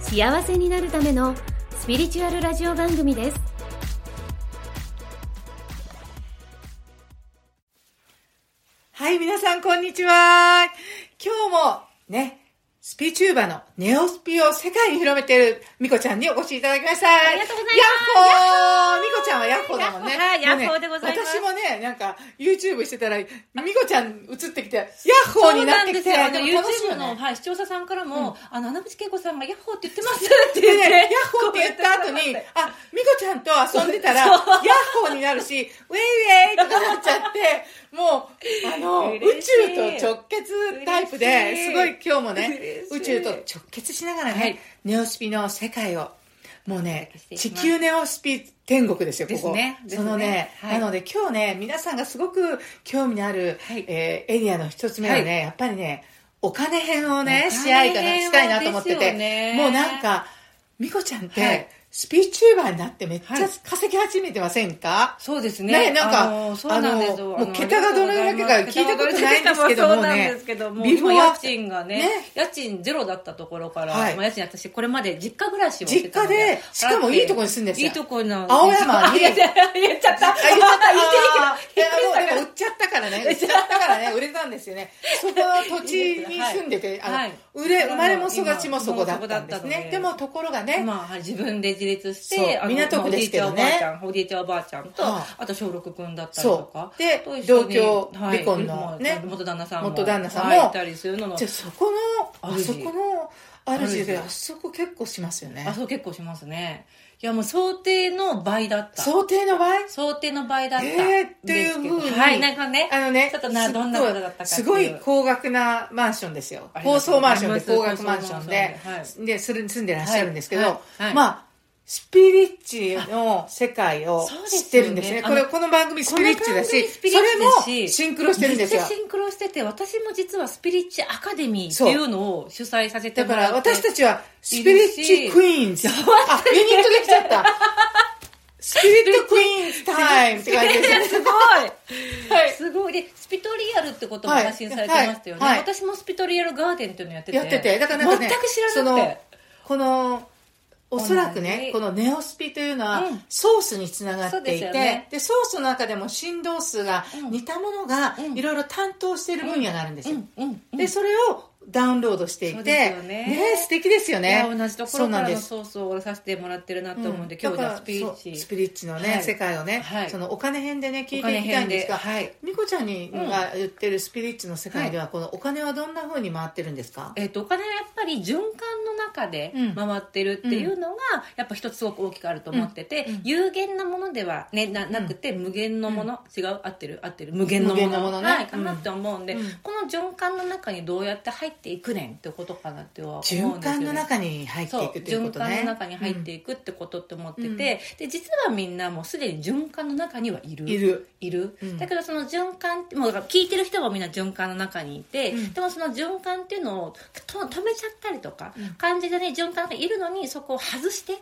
幸せになるためのスピリチュアルラジオ番組ですはい、皆さん、こんにちは。今日も、ね、スピチューバのネオスピを世界に広めているミコちゃんにお越しいただきました。ありがとうございます。ヤッホー。ミコちゃんはヤッホーだもんね。はいヤッホーでございます。私もね、なんか、YouTube してたら、ミコちゃん映ってきて、ヤッホーになってきて、そうなんで YouTube の、ね。はい、視聴者さんからも、あの、穴口恵子さんがヤッホーって言ってます。って言って。ヤッホーって言った後に、あ、ミコちゃんと遊んでたら、ヤッホーになるし、ウェイウェイとかなっちゃって、もう、あの、宇宙と直結タイプで、すごい今日もね、宇宙と直結しながらね、はい。ネオスピの世界を、もうね地球ネオスピ天国ですよ、ここ。ねそのね、はい。なので今日ね、皆さんがすごく興味のある、はい。えーエリアの一つ目はね、はい。やっぱりね、お金編をね、し合いかな、編したいなと思ってて、ねもうなんか、ミコちゃんって、はいスピーチューバーになってめっちゃはい稼ぎ始めてませんか、そうですね。ね、なんか、あの。あのもう桁がどれだけか聞いたことないんですけどもそうなんねですけども、ビフォー今家賃がねね家賃ゼロだったところから、はいまあ家賃私これまで実家暮らしをして実たので。家で、しかもいいところに住んでるんですよ。いいとこの。青山に言っちゃった。言っちゃった。あ、言っちゃった。言っていい 売っちゃったからね。売っちゃったからね、売れたんですよね。そこの土地に住んでて、あの、はい生まれも育ちもそこだったんですね。ででもところがね、まあ、自分で自立して、港区ですけどね。まあおじいちゃんおばあちゃん、と、はあ。あと小六君だったりとかで同居はい離婚のね。元旦那さんも。元旦那さんも。はいいたりするののじゃあそこの、あ主そこの主で、主あそこ結構しますよねあ、。そう結構しますね。いや、もう想定の倍だった。想定の場合想定の倍だった。えーっていうふうにはい、なんかね。あのね、ちょっとな、どんなことだったか。すごい高額なマンションですよ。高層マンションで高額マンションで高層マンション、で、それに住んでらっしゃるんですけど、はいはいはいまあ、スピリッチの世界を知ってるんですね。これ、あのこの番組スピリッチだし、そしれもシンクロしてるんですよ。シンクロしてて、私も実はスピリッチアカデミーっていうのを主催させてだからもらって。私たちはスピリッチクイーンズ。あ、ユニットできちゃった。スピリットクイーンズタイムって感じですね。すごいはい。すごい。で、スピトリアルってこともはい発信されてましたよね。はいはい私もスピトリアルガーデンっていうのやってて。やってて、だからなんかね、全く知らなくて。、この、おそらく同ねじ、このネオスピというのはうん。ソースにつながっていて、ですよね。で、ソースの中でも振動数がうん。似たものがうん。いろいろ担当している分野があるんですよ。うん、うん、うん。で、それをダウンロードしていて、ですよね。素敵ですよいねや。同じところからの。ソースをさせてもらってるなと思うんで、うん。今日じゃあだからスピリッチ。スピリッチのね、はい。世界をね、はい。そのお金編でね、聞いていきたいんですが、はい。みこちゃんに、うんが言ってるスピリッチの世界では、このお金はどんな風に回ってるんですか？えっとお金はやっぱり循環の中でうん。回ってるっていうのが、やっぱ一つすごく大きくあると思ってて、うん。うん。有限なものでは、ね、ななくて無限のもの、違う？合ってる？合ってる？無限のもの。のものね。はい、かなって思うんで、うん。この循環の中にどうやって入っていくねんってことかなっては思うんですよ、ね、循環の中に入ってそいうくということね。循環の中に入っていくってことって思ってて、で実はみんなもうすでに循環の中にはいる。いる。いる、うん。だけどその循環ってもうだから聞いてる人もみんな循環の中にいて、うん。でもその循環っていうのをと止めちゃったりとか、うん。感じでね循環がいるのにそこを外して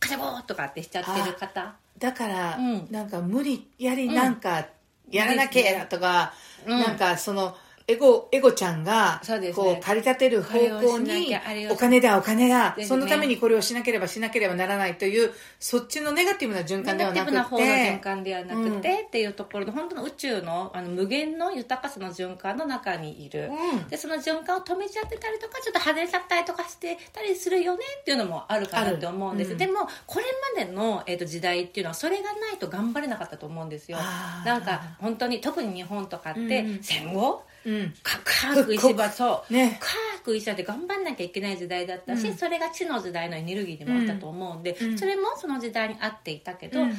カチャボーとかってしちゃってる方。だから、うん。なんか無理やりうん。なんかやらなきゃとか、うん。なんかそのエゴエゴちゃんがこう駆り立てる方向にお金だお金だ、そのためにこれをしなければしなければならないというそっちのネガティブな循環ではなくネガティブな方の循て環ではなくて、っていうところの本当の宇宙のあの無限の豊かさの循環の中にいる、うん。でその循環を止めちゃってたりとかちょっと外れちゃったりとかしてたりするよねっていうのもあるかなって思うんです、でもこれまでの、えー、と時代っていうのはそれがないと頑張れなかったと思うんですよ。なんか本当に特に日本とかって、うん。戦後うん。か深く石場そう。ね。深く石場で頑張んなきゃいけない時代だったし、うん。それが地の時代のエネルギーでもあったと思うんで、うん。それもその時代に合っていたけど、うん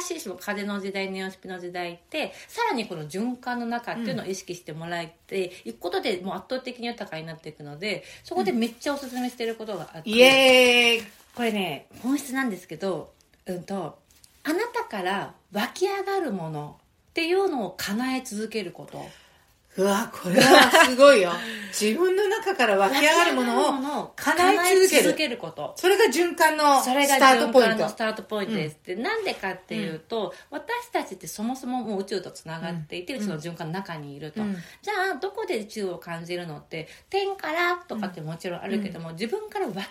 新しい風の時代ネオスピの時代ってさらにこの循環の中っていうのを意識してもらえていくことでもう圧倒的に豊かになっていくのでそこでめっちゃおすすめしてることがあって、これね本質なんですけどうんとあなたから湧き上がるものっていうのを叶え続けることうわ、これはすごいよ。自分の中から湧き上がるものを叶え続ける。こと。それが循環のそれがスタートポイント。ス。タートポイントです。って、なんでかっていうと、私たちってそもそももう宇宙とつながっていて、宇宙の循環の中にいると、うん。じゃあどこで宇宙を感じるのって天からとかってもちろんあるけども、自分から湧き上が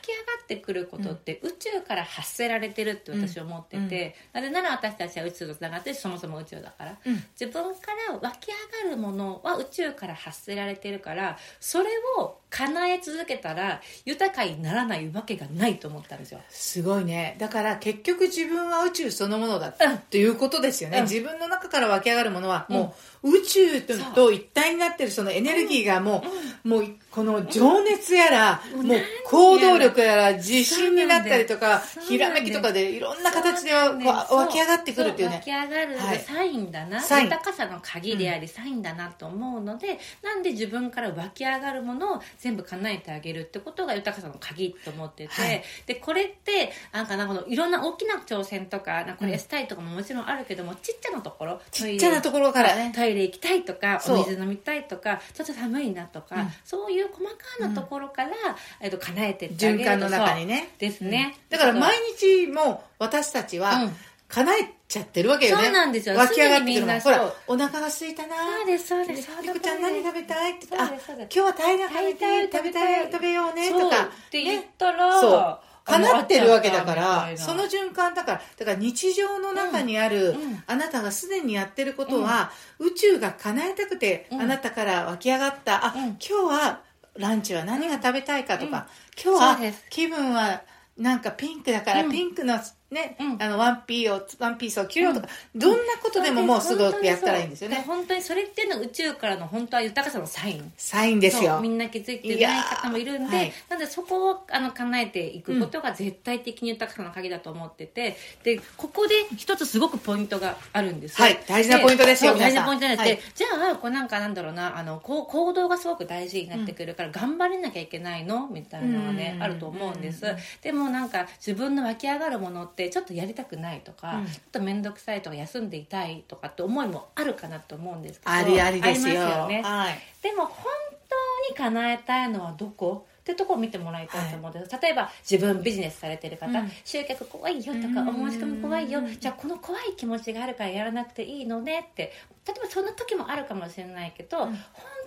ってくることって、宇宙から発せられてるって私は思ってて、なぜなら私たちは宇宙とつながってそもそも宇宙だから、うん。自分から湧き上がるものは宇宙から発せられてるからそれを叶え続けたら豊かにならないわけがないと思ったんですよ。すごいね。だから結局自分は宇宙そのものだうん。ということですよね。うん。自分の中から湧き上がるものはもう宇宙とと一体になってるそのエネルギーがもう、もうこの情熱やら、うんもう行動力やら自信になったりとか、ひらめきとかでいろんな形で湧き上がってくるっていうね。そ。湧き上がるはい。サインだな、サイン。豊かさの鍵であり、サインだなと思うのでなんで自分から湧き上がるものを全部叶えてあげるってことが豊かさの鍵と思ってて、はい。でこれってなんかなんかこのいろんな大きな挑戦とかなんかこれしたいとかももちろんあるけども、ちっちゃなところちっちゃなところからね。トイレ行きたいとかお水飲みたいとかちょっと寒いなとか、うん。そういう細かなところから、えっと、叶えてってあげる。と循環の中にね。ですね、だから毎日も私たちはうん。叶えちゃってるわけよね。そうなんですよ。湧き上がってくるの。ほらお腹が空いたな。そうですそうです。でみこちゃん何食べたい？って言って、あ今日はタイラ食べたい、食べたい、食べようね。とか。って言ったら、そう。叶ってるわけだかあら、のその循環だから、だから日常の中にある、うん。あなたがすでにやってることは、宇宙が叶えたくて、うん。あなたから湧き上がった、あ、うん。今日はランチは何が食べたいかとか、うん。今日は気分はなんかピンクだから、うん。ピンクのね、うん。あのワンピーをワンピースを着ようとか、どんなことでももうすぐやったらいいんですよね。本当にそれっていうのは宇宙からの本当は豊かさのサイン。サインですよ。み。んな気づいてない方もいるんで、はい。なのでそこをあの叶えていくことが絶対的に豊かさの鍵だと思っててでここで一つすごくポイントがあるんです。よはい。大事なポイントですよ大事なポイントです、はい。でじゃあこうなんかなんだろうなあのこう行動がすごく大事になってくるから、頑張れなきゃいけないの？みたいなのがね、うんあると思うんです、うんでもなんか自分の湧き上がるものってちょっとやりたくないとか、うん。ちょっと面倒くさいとか休んでいたいとかって思いもあるかなと思うんですけどありありですよ。すよね。はい。でも本当に叶えたいのはどこ？ってとこを見てもらいたいと思うんです、例えば自分ビジネスされてる方、うん。集客怖いよとかうん。お申し込み怖いよ。じゃあこの怖い気持ちがあるからやらなくていいのねって例えばそんな時もあるかもしれないけど、うん。本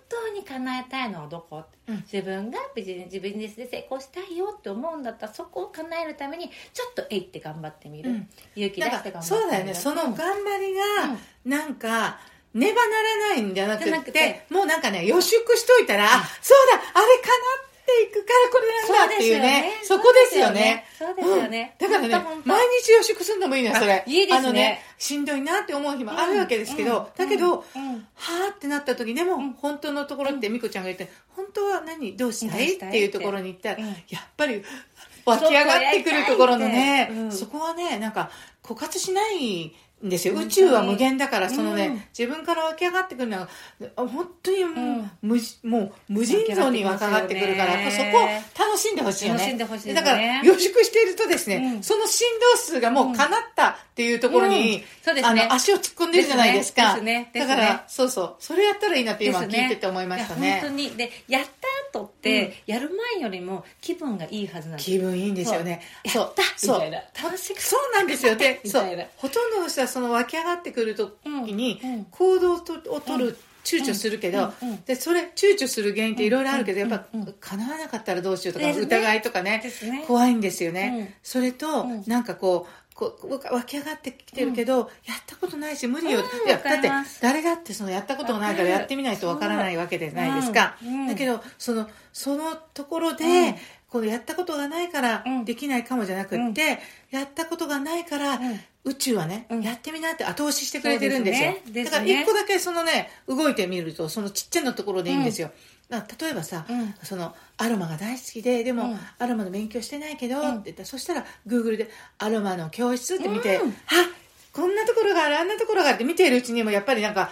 当に叶えたいのはどこ、うん。自分がビジネスビジネスで成功したいよって思うんだったらそこを叶えるためにちょっとえいって頑張ってみる、うん。勇気出して頑張ってみる。かそうだよね。その頑張りが、なんか、ねばならないんじゃなくて、もうなんかね、予祝しといたら、あそうだ、あれかなっていくからこれなんだっていうね。そこですよね。そうですよね。うん。だからね毎日予祝するのもいいのよ、それ。あいいですね。あのね、しんどいなって思う日もあるわけですけど、うん。だけど、うん。はーってなった時でも、うん。本当のところって、みこちゃんが言って、本当は何？どうしたい？って。いうところに行ったら、うん。やっぱり湧き上がってくるところのね、そこはね、なんか枯渇しないんですよ。宇宙は無限だから、そのね、うん。自分から湧き上がってくるのが、本当にもう、うん。無もう無尽蔵に湧き上がってくるから、そこを楽しんでほしいよね。ね。だから、予祝しているとですね、うん。その振動数がもう叶ったっていうところに、うん。そうですね。あの、足を突っ込んでるじゃないですか。ね。ね。だから、そうそう。それやったらいいなって今聞いてて思いましたね。本当に。でやった後って、やる前よりも気分がいいはずなんです。気分いいんですよね。そう。そう。そう。なんですよ。で、そう。ほとんどの人はその湧き上がってくるときに行動をとる躊躇するけどうんうん、で、それ躊躇する原因っていろいろあるけど、やっぱうん。うん叶わなかったらどうしようとか、疑いとかねね、怖いんですよね。うん。それとうん、なんかこう、こう湧き上がってきてるけど、やったことないし無理よ、うんいやだって誰だってそのやったことがないからやってみないとわからないわけじゃないですか、だけどそのそのところで、うん。このやったことがないからうん。できないかもじゃなくって、やったことがないから、うん宇宙はね、うん。やってみなって後押ししてくれてるんですよ。そうですね。だから一個だけそのね動いてみるとそのちっちゃなところでいいんですよ、だから例えばさ、うん。そのアロマが大好きででも、うん。アロマの勉強してないけど、うん。って言ったらそしたらグーグルでアロマの教室って見て、うん。あこんなところがあるあんなところがあるって見ているうちにもやっぱりなんか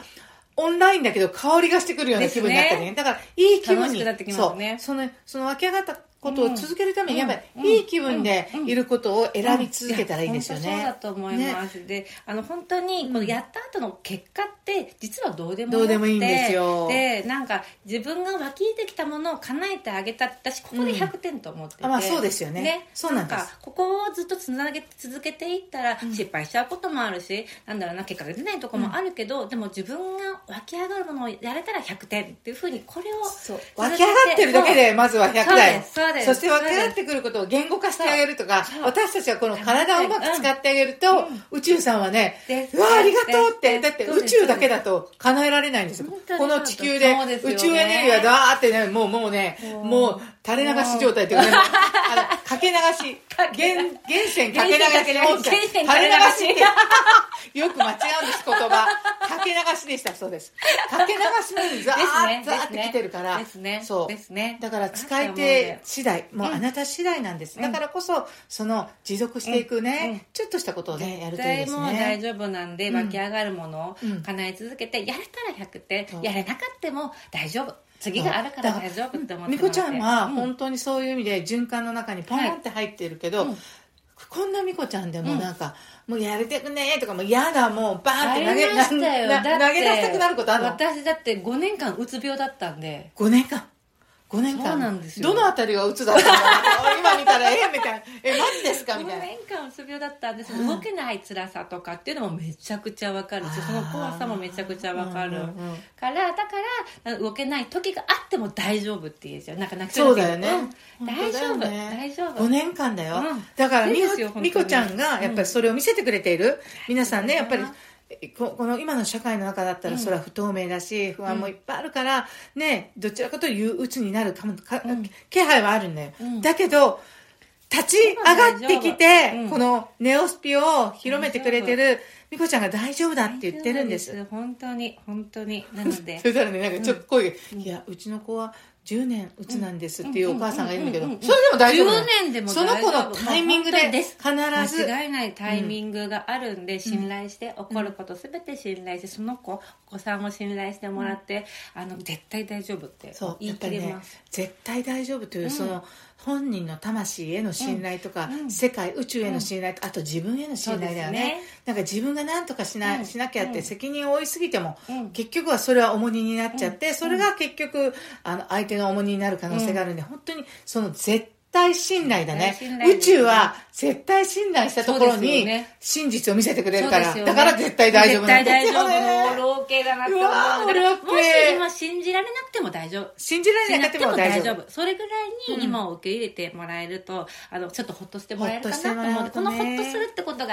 オンラインだけど香りがしてくるような気分になったりね。ですだからいい気分に楽しくなってきますね。そう。そのその湧き上がったことを続けるために、やっぱうんりいい気分でいることを選び続けたらいいですよや本当そうだね。と思います、であの本当にこのやった後の結果って実はどうでもどうでもいいんですよ。でなんか自分が湧き出てきたものを叶えてあげた私ここで100点と思ってて、あまあそうですよね。そうなんです。かここをずっとつなげ続けていったら失敗しちゃうこともあるし、なんだろうな結果が出ないところもあるけど、でも自分が湧き上がるものをやれたら100点っていうふうにこれをそう。湧き上がってるだけでまずは100だよそして湧き上がってくることを言語化してあげるとか私たちはこの体をうまく使ってあげると、宇宙さんはねうわありがとうってだって宇宙だけだと叶えられないんですよ。この地球で宇宙エネルギーはダーってねもうもうねもう垂れ流し状態っていうかねあのかけ流し。源源泉かけ流し。源泉垂れ流し。垂れ流し。ってよく間違うんです言葉。かけ流しでしたそうです。かけ流しのようにザーッザーって来てるから。ですねそう。ですね。だから使い手次第。もうあなた次第なんです、だからこそその持続していくね、うん。ちょっとしたことをねやるといいです絶対もう大ね丈夫なんで、うん。湧き上がるものをうん。叶え続けて、やれたら100点やれなかったも大丈夫次があるから大丈夫って思ってみこちゃんはうん。本当にそういう意味で循環の中にポンって入ってるけど、うん。こんなみこちゃんでもなんか、もうやれてくねとかもう嫌だもうバーって投げりました投げ出したくなることあるの？私だって5年間うつ病だったんで。5年間？5年間。そうなんですよ。どのあたりが鬱だったの？か 今見たらえみたいな。えマジですか？み5たいな。年間うつ病だったんですうん。動けない辛さとかっていうのもめちゃくちゃわかるしその怖さもめちゃくちゃわかるうんうんうん。からだから動けない時があっても大丈夫っていうじゃん。なんか泣きそうだよね。うん。大丈夫。ね。大丈夫。5年間だよ、うん。だからみこちゃんがやっぱりそれを見せてくれている、皆さんねやっぱりうんここの今の社会の中だったらそれは不透明だし、不安もいっぱいあるからねどちらかというと鬱になるかもか、うん。気配はあるんだよ、うん。だけど立ち上がってきて、うんこのネオスピを広めてくれてるみこちゃんが大丈夫だって言ってるんです。本当に本当に。なので。それからねなんかちょっと声が、いやうちの子は10年うつなんですっていうお母さんがいるんだけど、うんうん。うんうんそれでも大丈夫なの？10年でもその子のタイミングで必ず間違いないタイミングがあるんで、信頼して起こることすべて信頼してその子お子さんを信頼してもらって、あの絶対大丈夫ってそう言いやっぱりね切れます、絶対大丈夫という、その本人の魂への信頼とか、うん。世界宇宙への信頼と、あと自分への信頼だよね。なんか自分が何とかしな,、うん。しなきゃってうん。責任を負いすぎても、うん。結局はそれは重荷になっちゃって、それが結局あの相手の重荷になる可能性があるんで、本当にその絶対信頼だね。絶対信頼ですね。宇宙は絶対信頼したところに真実を見せてくれるから、ね。だから絶対大丈夫なん絶対ですよ大丈夫。ねの老系だなって思うもし今信じられなくても大丈夫。信じられなくても大丈夫。それぐらいに今を受け入れてもらえると、あのちょっとほっとしてもらえるかなと思う。このほっ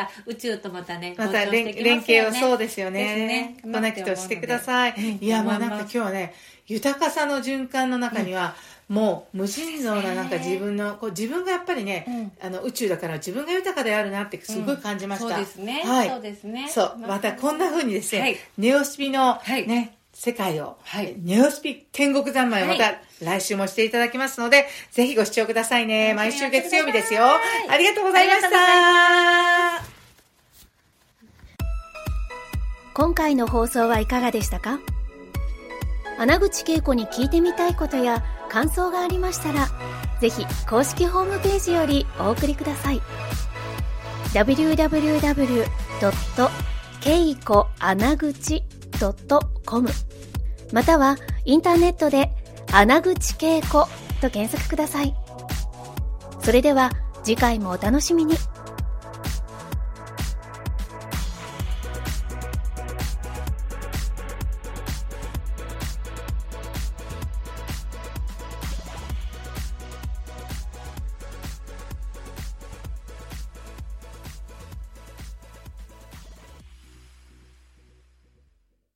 とするってことが宇宙とまたねまた連携をそうですよね。コネクトしてください、うんいやもうなんか今日はね豊かさの循環の中には、もう無尽蔵ななんか自分のこう自分がやっぱりね、あの宇宙だから自分が豊かであるなってすごい感じました、そうですね、はい。そうですね。そう。またこんな風にですね、はい。ネオスピのはい。ね、世界を、はいネオスピ天国三昧をまたはい来週もしていただきますので、ぜひご視聴くださいね。毎週月曜日ですよ。あありがとうございました。今回の放送はいかがでしたか？穴口恵子に聞いてみたいことや感想がありましたらぜひ公式ホームページよりお送りください www.keikoanaguchi.com またはインターネットで穴口恵子と検索ください。それでは次回もお楽しみに。